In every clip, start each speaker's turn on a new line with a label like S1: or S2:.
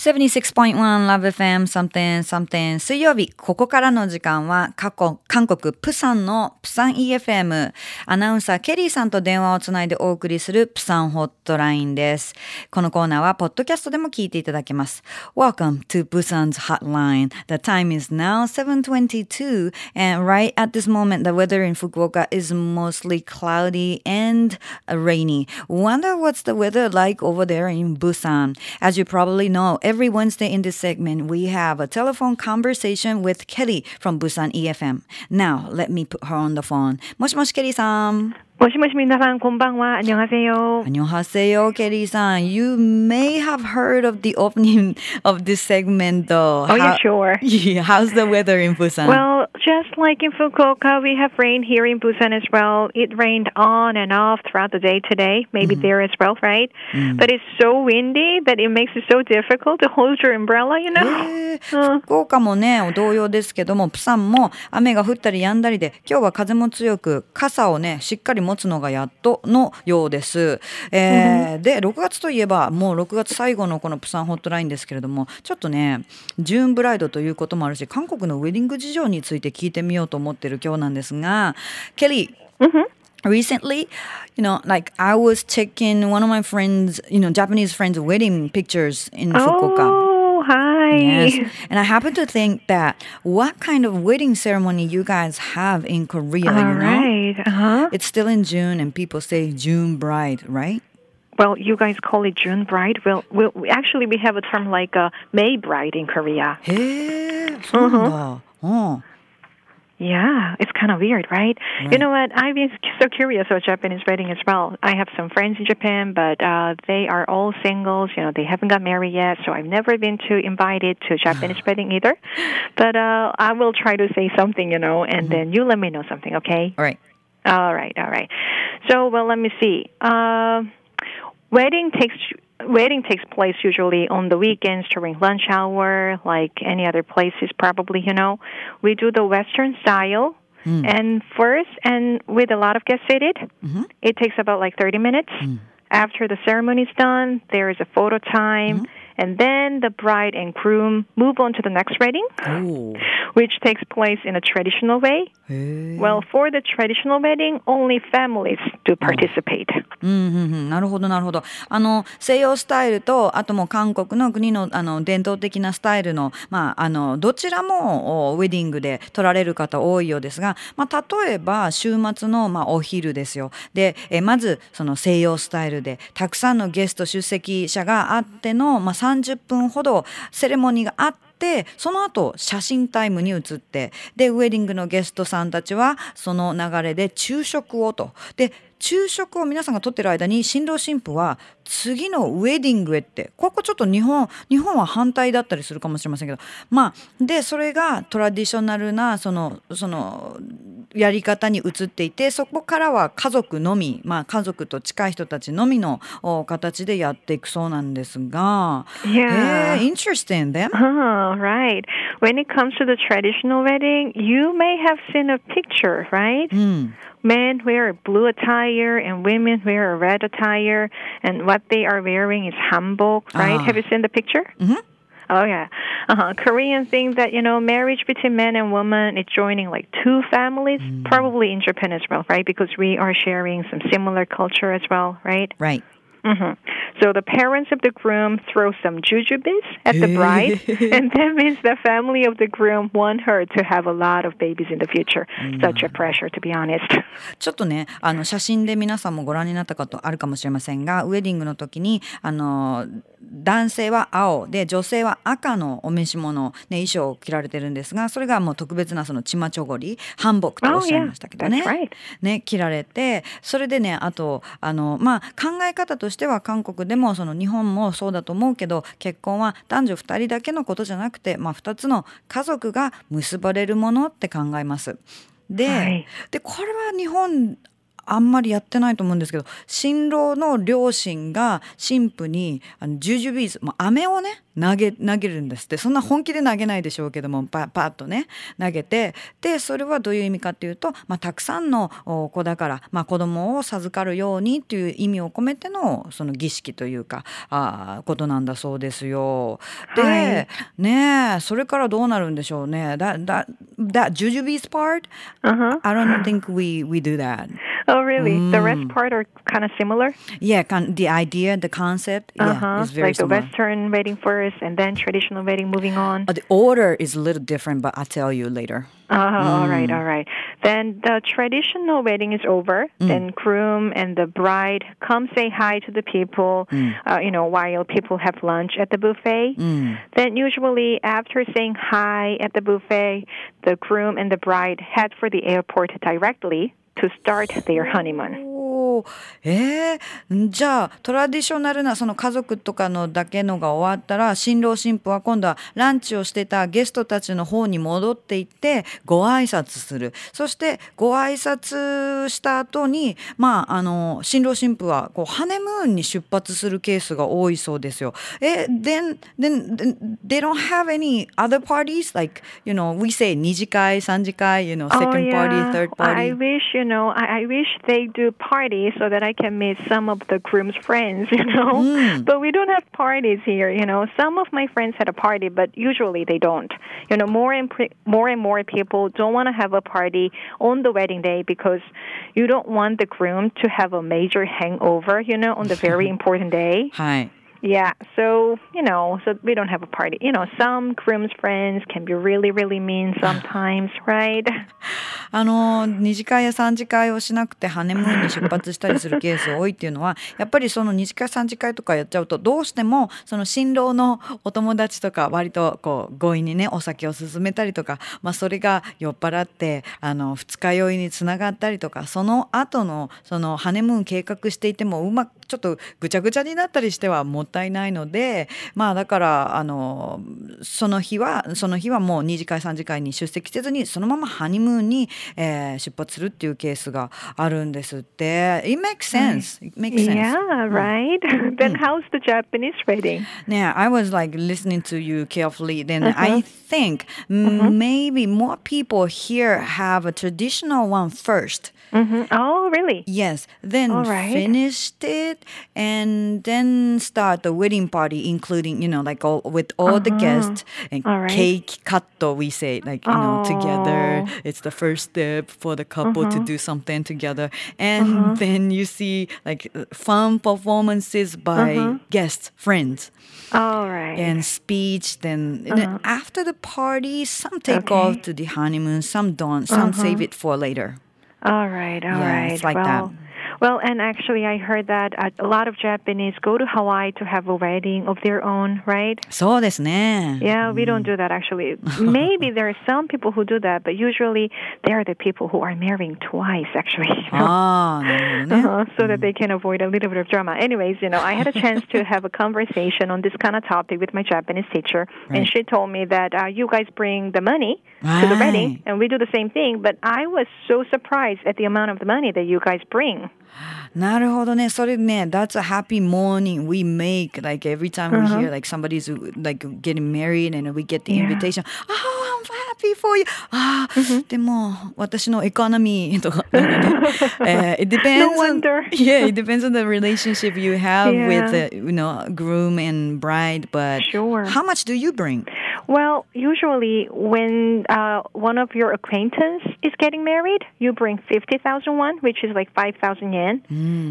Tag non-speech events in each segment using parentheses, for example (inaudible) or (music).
S1: 76.1 Love FM something something 水曜日、ここからの時間は過去、韓国プサンのプサン EFM アナウンサーケリーさんと電話をつないでお送りするプサンホットラインです。このコーナーはポッドキャストでも聞いていただけます。Welcome to Busan's hotline. The time is now 7.22 and right at this moment the weather in Fukuoka is mostly cloudy and rainy. Wonder what's the weather like over there in Busan? As you probably know, every Wednesday in this segment, we have a telephone conversation with Kelly from Busan EFM. Now, let me put her on the phone. もしもし Kelly さん。
S2: もしもし皆さん、こんばんは。안녕하세 요。
S1: 안녕하세 요、 ケリーさん。You may have heard of the opening of this segment though.
S2: Oh, yeah, sure. (laughs)
S1: Yeah, how's the weather in Busan?
S2: Well, just like in Fukuoka, we have rain here in Busan as well. It rained on and off throughout the day today, maybe mm-hmm. there as well, right? Mm. But it's so windy that it makes it so difficult to hold your umbrella, you know?
S1: 福岡もね、同様ですけども、プサンも雨が降ったり止んだりで、今日は風も強く、傘をね、しっかり持つのがやっとのようです。えー、で6月といえばもう6月最後のこのプサンホットラインですけれどもちょっとねジューンブライドということもあるし韓国のウェディング事情について聞いてみようと思ってる今日なんですがケリー、recently you know like i was checking one of my friends you know japanese friends wedding pictures in fukuoka
S2: hi.
S1: Yes. And I happen to think that what kind of wedding ceremony you guys have in Korea,
S2: All
S1: you know?
S2: right. Uh-huh.
S1: It's still in June and people say June bride, right?
S2: Well, you guys call it June bride. Well, we'll actually we have a term like a May bride in Korea.
S1: Hey, uh-huh. Oh.
S2: Yeah, it's kind of weird, right? right? You know what? I've been so curious about Japanese wedding as well. I have some friends in Japan, but uh, they are all singles. You know, they haven't got married yet, so I've never been to invited to (sighs) Japanese wedding either. But uh, I will try to say something, you know, and mm-hmm. then you let me know something, okay?
S1: All right.
S2: All right, all right. So, well, let me see. Uh, wedding takes wedding takes place usually on the weekends during lunch hour, like any other places, probably, you know. We do the Western style. Mm. And first, and with a lot of guests seated, mm-hmm. it takes about like 30 minutes. Mm. After the ceremony is done, there is a photo time. Mm-hmm and then the bride and groom move on to the next wedding, which takes place in a traditional way. Well, for the traditional wedding, only families do participate.
S1: うんうんうん、なるほどなるほど。あの西洋スタイルとあとも韓国の国のあの伝統的なスタイルのまああのどちらもウェディングで取られる方多いようですが、まあ例えば週末のまあお昼ですよ。で、えまずその西洋スタイルでたくさんのゲスト出席者があってのまあ30分ほどセレモニーがあってその後写真タイムに移ってでウェディングのゲストさんたちはその流れで昼食をと。で昼食を皆さんがとってる間に新郎新婦は次のウェディングへってここちょっと日本日本は反対だったりするかもしれませんけどまあでそれがトラディショナルなそのそのやり方に移っていてそこからは家族のみ、まあ、家族と近い人たちのみの形でやっていくそうなんですが。
S2: Yeah.
S1: Yeah, interesting then. (laughs)
S2: Oh, right. When it comes to the traditional wedding, you may have seen a picture, right?
S1: Mm.
S2: Men wear a blue attire and women wear a red attire, and what they are wearing is hanbok, right? Uh, have you seen the picture?
S1: Mm-hmm.
S2: Oh yeah, uh-huh. Korean think that you know marriage between man and woman is joining like two families. Mm. Probably in Japan as well, right? Because we are sharing some similar culture as well, right?
S1: Right.
S2: Mm-hmm. So the parents of the groom throw some jujubes at the bride, and that means the family of the groom want her to have a lot of babies in the future. Such a pressure, to be honest.
S1: ちょっとね、あの写真で皆さんもご覧になったことあるかもしれませんが、ウェディングの時にあの男性は青で女性は赤のお召し物、ね、衣装を着られてるんですが、それがもう特別なそのチマチョゴリ、ハンボクとおっしゃいましたけどね。
S2: Oh, yeah. right.
S1: ね、着られて、それでね、あとあのまあ考え方としては韓国でもその日本もそうだと思うけど結婚は男女2人だけのことじゃなくて、まあ、2つの家族が結ばれるものって考えます。ではい、でこれは日本あんまりやってないと思うんですけど新郎の両親が新婦にあのジュジュビーズもう飴をね投げ投げるんですってそんな本気で投げないでしょうけどもパパッとね投げてでそれはどういう意味かっていうと、まあ、たくさんの子だから、まあ、子供を授かるようにっていう意味を込めてのその儀式というかあことなんだそうですよ。で、
S2: はい
S1: ねえそれからどうなるんでしょうね。That, that, that jujubes part,
S2: Uh-huh.
S1: I don't think we, we do that.
S2: Oh, really? The rest part are kind of similar.
S1: Yeah, con- the idea, the concept, yeah,
S2: Uh-huh.
S1: is very
S2: Like the. Western wedding first, and then traditional wedding moving on.
S1: Uh, the order is a little different, but I'll tell you later.
S2: Oh, all right, all right. Then the traditional wedding is over. Then groom and the bride come say hi to the people, uh, you know, while people have lunch at the buffet. Then usually after saying hi at the buffet, the groom and the bride head for the airport directly to start their honeymoon.
S1: おーえー、じゃあトラディショナルなその家族とかのだけのが終わったら新郎新婦は今度はランチをしてたゲストたちの方に戻っていってご挨拶するそしてご挨拶した後にまああの新郎新婦はこうハネムーンに出発するケースが多いそうですよ。え then, then, then they don't have any other parties like you know we say 二次会三次会 you know second
S2: oh, yeah.
S1: party third
S2: I
S1: party
S2: wish, you know, I, I wish they do parties so that I can meet some of the groom's friends, (laughs) you know. Mm. But we don't have parties here, you know. Some of my friends had a party, but usually they don't. You know, more and pre- more and more people don't want to have a party on the wedding day because you don't want the groom to have a major hangover, you know, on the very (laughs) important day.
S1: はい。
S2: Yeah, so you know, so we don't have a party. You know, some groom's friends can be really, really mean sometimes, right? (laughs)
S1: あの二次会や三次会をしなくてハネムーンに出発したりするケース多いっていうのはやっぱりその二次会三次会とかやっちゃうとどうしてもその新郎のお友達とか割とこう強引にねお酒を勧めたりとか、まあ、それが酔っ払ってあの二日酔いにつながったりとかその後のそのハネムーン計画していてもうまくちょっとぐちゃぐちゃになったりしてはもったいないのでまあだからあのその日はその日はもう二次会三次会に出席せずにそのままハニムーンに、えー出発するっていうケースがあるんですって。It makes sense. It makes sense.
S2: Yeah, right. (laughs) then how's the Japanese wedding?
S1: Yeah, I was like listening to you carefully. Then I think mm, maybe more people here have a traditional one first.
S2: hmm Oh, really?
S1: Yes, then
S2: All right.
S1: finished it and then start the wedding party, including, you know, like all with all the guests and
S2: Uh-huh. All right.
S1: cake cut, we say, like, you know, together.
S2: Oh. Uh-huh.
S1: It's the first step for the couple to do something together. And then you see like fun performances by
S2: Uh-huh.
S1: guests, friends
S2: All right.
S1: and speech. Then then after the party, some take
S2: Uh-huh. Okay. Uh-huh.
S1: off to the honeymoon, some don't, some save it for later.
S2: All right, all
S1: Yeah,
S2: right.
S1: it's like
S2: well,
S1: that.
S2: Well, and actually, I heard that uh, a lot of Japanese go to Hawaii to have a wedding of their own, right?
S1: そうですね。
S2: Yeah, we don't do that actually. (laughs) Maybe there are some people who do that, but usually they are the people who are marrying twice, actually. you (laughs) know.
S1: ああ、なるほどね。
S2: Uh-huh, so that they can avoid a little bit of drama. Anyways, you know, I had a chance to have a conversation on this kind of topic with my Japanese teacher, and
S1: Right.
S2: she told me that uh, you guys bring the money to the wedding,
S1: Right.
S2: and we do the same thing. But I was so surprised at the amount of the money that you guys bring.
S1: なるほどね。それね、that's a happy morning we make like every time we hear like somebody's like getting married and we get the
S2: Yeah.
S1: invitation. Oh, I'm happy for you. ああ、でも私のエコノミーとか、なんかね(laughs) (laughs) えー it depends
S2: No
S1: on
S2: wonder. (laughs)
S1: yeah, it depends on the relationship you have
S2: Yeah.
S1: with the, you know groom and bride. But
S2: Sure.
S1: how much do you bring?
S2: Well, usually when uh, one of your acquaintance is getting married, you bring 50,000 won, which is like 5,000 yen.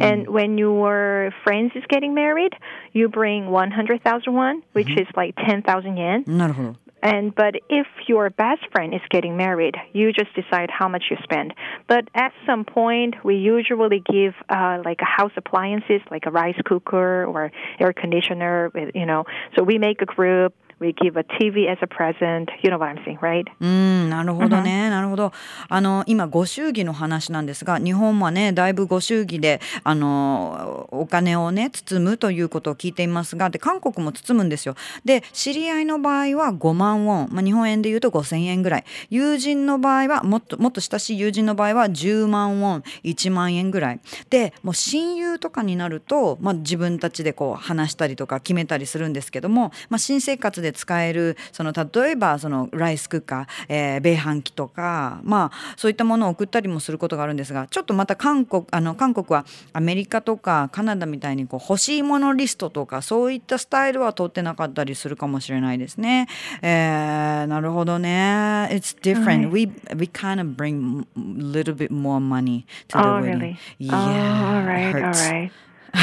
S2: And when your friends is getting married, you bring 100,000 won, which is like 10,000 yen.
S1: なるほど。
S2: And but if your best friend is getting married, you just decide how much you spend. But at some point, we usually give uh, like a house appliances, like a rice cooker or air conditioner. with- You know, so we make a group. We give a TV as a present. You know what I'm saying, right?
S1: うん、なるほどね、なるほど。あの今ご祝儀の話なんですが、日本はねだいぶご祝儀であのお金をね包むということを聞いていますが、で韓国も包むんですよ。で知り合いの場合は5万ウォン、まあ日本円で言うと5000円ぐらい。友人の場合はもっともっと親しい友人の場合は10万ウォン、1万円ぐらい。でもう親友とかになると、まあ自分たちでこう話したりとか決めたりするんですけども、まあ新生活で使えるその例えばそのライスクッカー、えー、米飯器とかまあそういったものを送ったりもすることがあるんですがちょっとまた韓国あの韓国はアメリカとかカナダみたいにこう欲しいものリストとかそういったスタイルは取ってなかったりするかもしれないですね。えー、なるほどね。It's different.、We we kind of bring a little bit more money to the
S2: Oh,
S1: wedding.
S2: really?
S1: Yeah,
S2: Oh, all right, all right.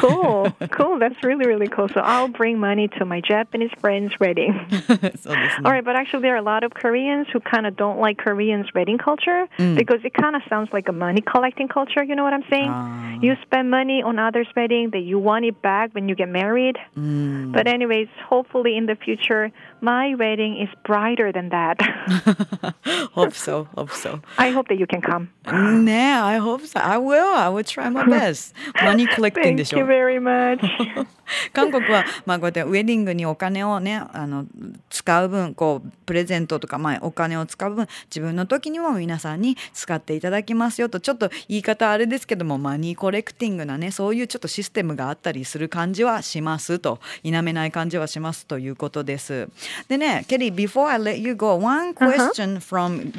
S2: cool, (laughs) cool. That's really, really cool. So I'll bring money to my Japanese friend's wedding. (laughs)
S1: so
S2: All right, but actually, there are a lot of Koreans who kind of don't like Koreans' wedding culture mm. because it kind of sounds like a money collecting culture. You know what I'm saying?
S1: Uh.
S2: You spend money on others' wedding that you want it back when you get married. Mm. But anyways, hopefully in the future, my wedding is brighter than that. (laughs)
S1: hope so. Hope so.
S2: I hope that you can come.
S1: Yeah, I hope so. I will. I will try my best. money collecting 되죠.
S2: Thank you。very much. (laughs)
S1: 韓国は、まあ、こうやってウェディングにお金をねあの使う分こうプレゼントとか、まあ、お金を使う分自分の時にも皆さんに使っていただきますよとちょっと言い方あれですけどもマニーコレクティングなねそういうちょっとシステムがあったりする感じはしますと否めない感じはしますということです。でねケリー before I let you go one question from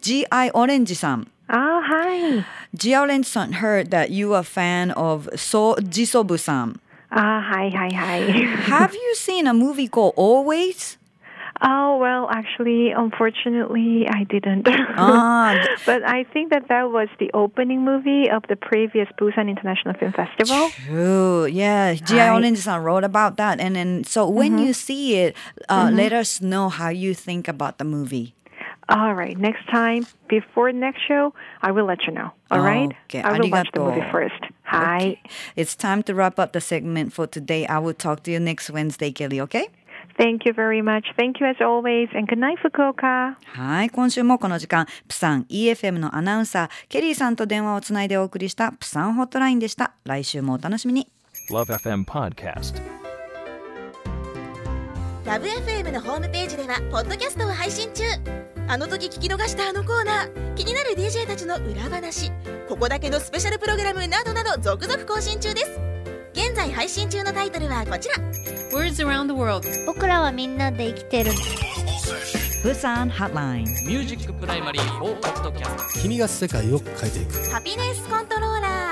S1: G.I. オレンジさん。
S2: Oh, hi.
S1: Jiao Son heard that you are a fan of So Jisobu-san.
S2: Ah, uh, hi, hi, hi. (laughs)
S1: Have you seen a movie called Always?
S2: Oh well, actually, unfortunately, I didn't.
S1: Ah. (laughs)
S2: but I think that that was the opening movie of the previous Busan International Film Festival.
S1: True. Yeah, Ji-Olin-san wrote about that, and then so when mm-hmm. you see it, uh, mm-hmm. let us know how you think about the movie.
S2: All right, next time, before next show, I will let you know. All right?
S1: Okay,
S2: I will watch the
S1: arigato.
S2: movie first. Hi.
S1: It's time to wrap up the segment for today. I will talk to you next Wednesday, Kelly, okay?
S2: Thank you very much. Thank you as always, and good night, Fukuoka.
S1: はい。今週もこの時間、プサン EFM のアナウンサー、ケリーさんと電話をつないでお送りしたプサンホットラインでした。来週もお楽しみに。
S3: Love FM Podcast.
S4: Love FM のホームページではポッドキャストを配信中。あの時聞き逃したあのコーナー。気になる DJ たちの裏話。ここだけのスペシャルプログラムなどなど続々更新中です。現在配信中のタイトルはこちら。
S5: Words around the world.
S6: 僕らはみんなで生きてる。
S1: プサンハットライン。
S7: ミュージックプライマリー4ポッドキャスト
S8: 君が世界を変えていく。
S4: ハピネスコントローラー